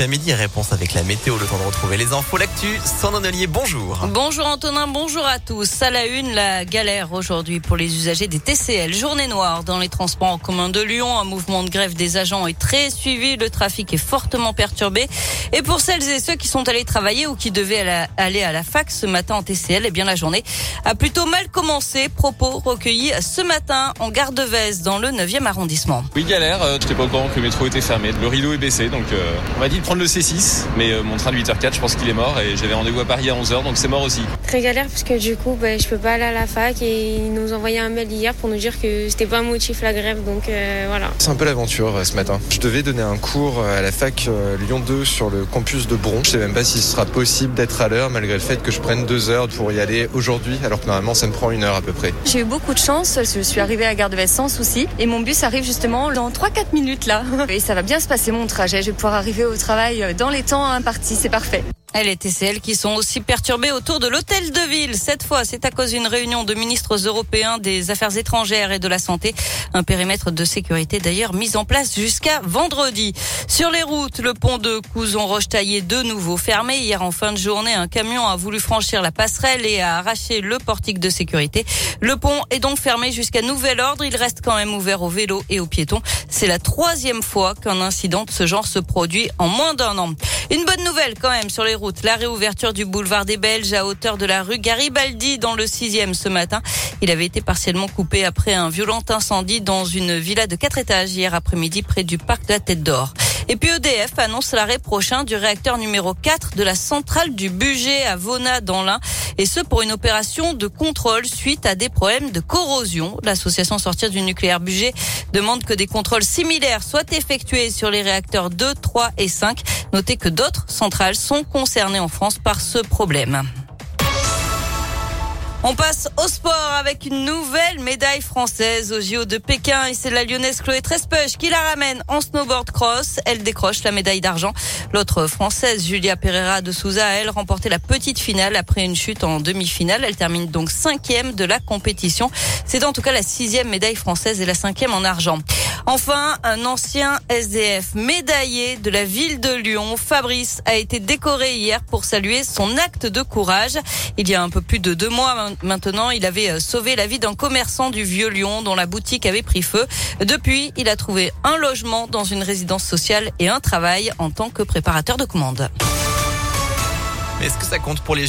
après-midi. Réponse avec la météo, le temps de retrouver les infos. L'actu, sans Ollier, bonjour. Bonjour Antonin, bonjour à tous. À la une, la galère aujourd'hui pour les usagers des TCL. Journée noire dans les transports en commun de Lyon. Un mouvement de grève des agents est très suivi. Le trafic est fortement perturbé. Et pour celles et ceux qui sont allés travailler ou qui devaient aller à la fac ce matin en TCL, eh bien la journée a plutôt mal commencé. Propos recueillis ce matin en gare de Vèze dans le 9e arrondissement. Oui, galère. Euh, je n'étais pas au courant que le métro était fermé. Le rideau est baissé, donc euh, on m'a dit prendre le C6. Mais euh, mon train de 8h04, je pense qu'il est mort et j'avais rendez-vous à Paris à 11h, donc c'est mort aussi. Très galère parce que du coup, bah, je peux pas aller à la fac et ils nous ont envoyé un mail hier pour nous dire que c'était pas un motif la grève, donc voilà. C'est un peu l'aventure ce matin. Je devais donner un cours à la fac Lyon 2 sur le campus de Bron. Je sais même pas si ce sera possible d'être à l'heure malgré le fait que je prenne deux heures pour y aller aujourd'hui, alors que normalement ça me prend une heure à peu près. J'ai eu beaucoup de chance. Je suis arrivée à Gare de Vest sans souci et mon bus arrive justement dans 3-4 minutes là. Et ça va bien se passer mon trajet. Je vais pouvoir arriver au travail dans les temps impartis. C'est parfait. Les TCL qui sont aussi perturbées autour de l'hôtel de ville. Cette fois, c'est à cause d'une réunion de ministres européens des affaires étrangères et de la santé. Un périmètre de sécurité d'ailleurs mis en place jusqu'à vendredi. Sur les routes, le pont de Couzon-Roche-Taillé de nouveau fermé. Hier en fin de journée, un camion a voulu franchir la passerelle et a arraché le portique de sécurité. Le pont est donc fermé jusqu'à nouvel ordre. Il reste quand même ouvert aux vélos et aux piétons. C'est la troisième fois qu'un incident de ce genre se produit en moins d'un an. Une bonne nouvelle quand même sur les routes. La réouverture du boulevard des Belges à hauteur de la rue Garibaldi dans le 6e ce matin. Il avait été partiellement coupé après un violent incendie dans une villa de quatre étages hier après-midi près du parc de la Tête d'Or. Et puis EDF annonce l'arrêt prochain du réacteur numéro 4 de la centrale du budget à Vona dans l'Ain. Et ce pour une opération de contrôle suite à des problèmes de corrosion. L'association Sortir du nucléaire budget demande que des contrôles similaires soient effectués sur les réacteurs 2, 3 et 5. Notez que d'autres centrales sont concernées en France par ce problème. On passe au sport avec une nouvelle médaille française au JO de Pékin et c'est la lyonnaise Chloé Trespech qui la ramène en snowboard cross. Elle décroche la médaille d'argent. L'autre française, Julia Pereira de Souza, elle remporté la petite finale après une chute en demi-finale. Elle termine donc cinquième de la compétition. C'est en tout cas la sixième médaille française et la cinquième en argent. Enfin, un ancien SDF médaillé de la ville de Lyon, Fabrice, a été décoré hier pour saluer son acte de courage. Il y a un peu plus de deux mois maintenant, il avait euh, sauvé la vie d'un commerçant du Vieux Lyon dont la boutique avait pris feu. Depuis, il a trouvé un logement dans une résidence sociale et un travail en tant que préparateur de commandes. Est-ce que ça compte pour les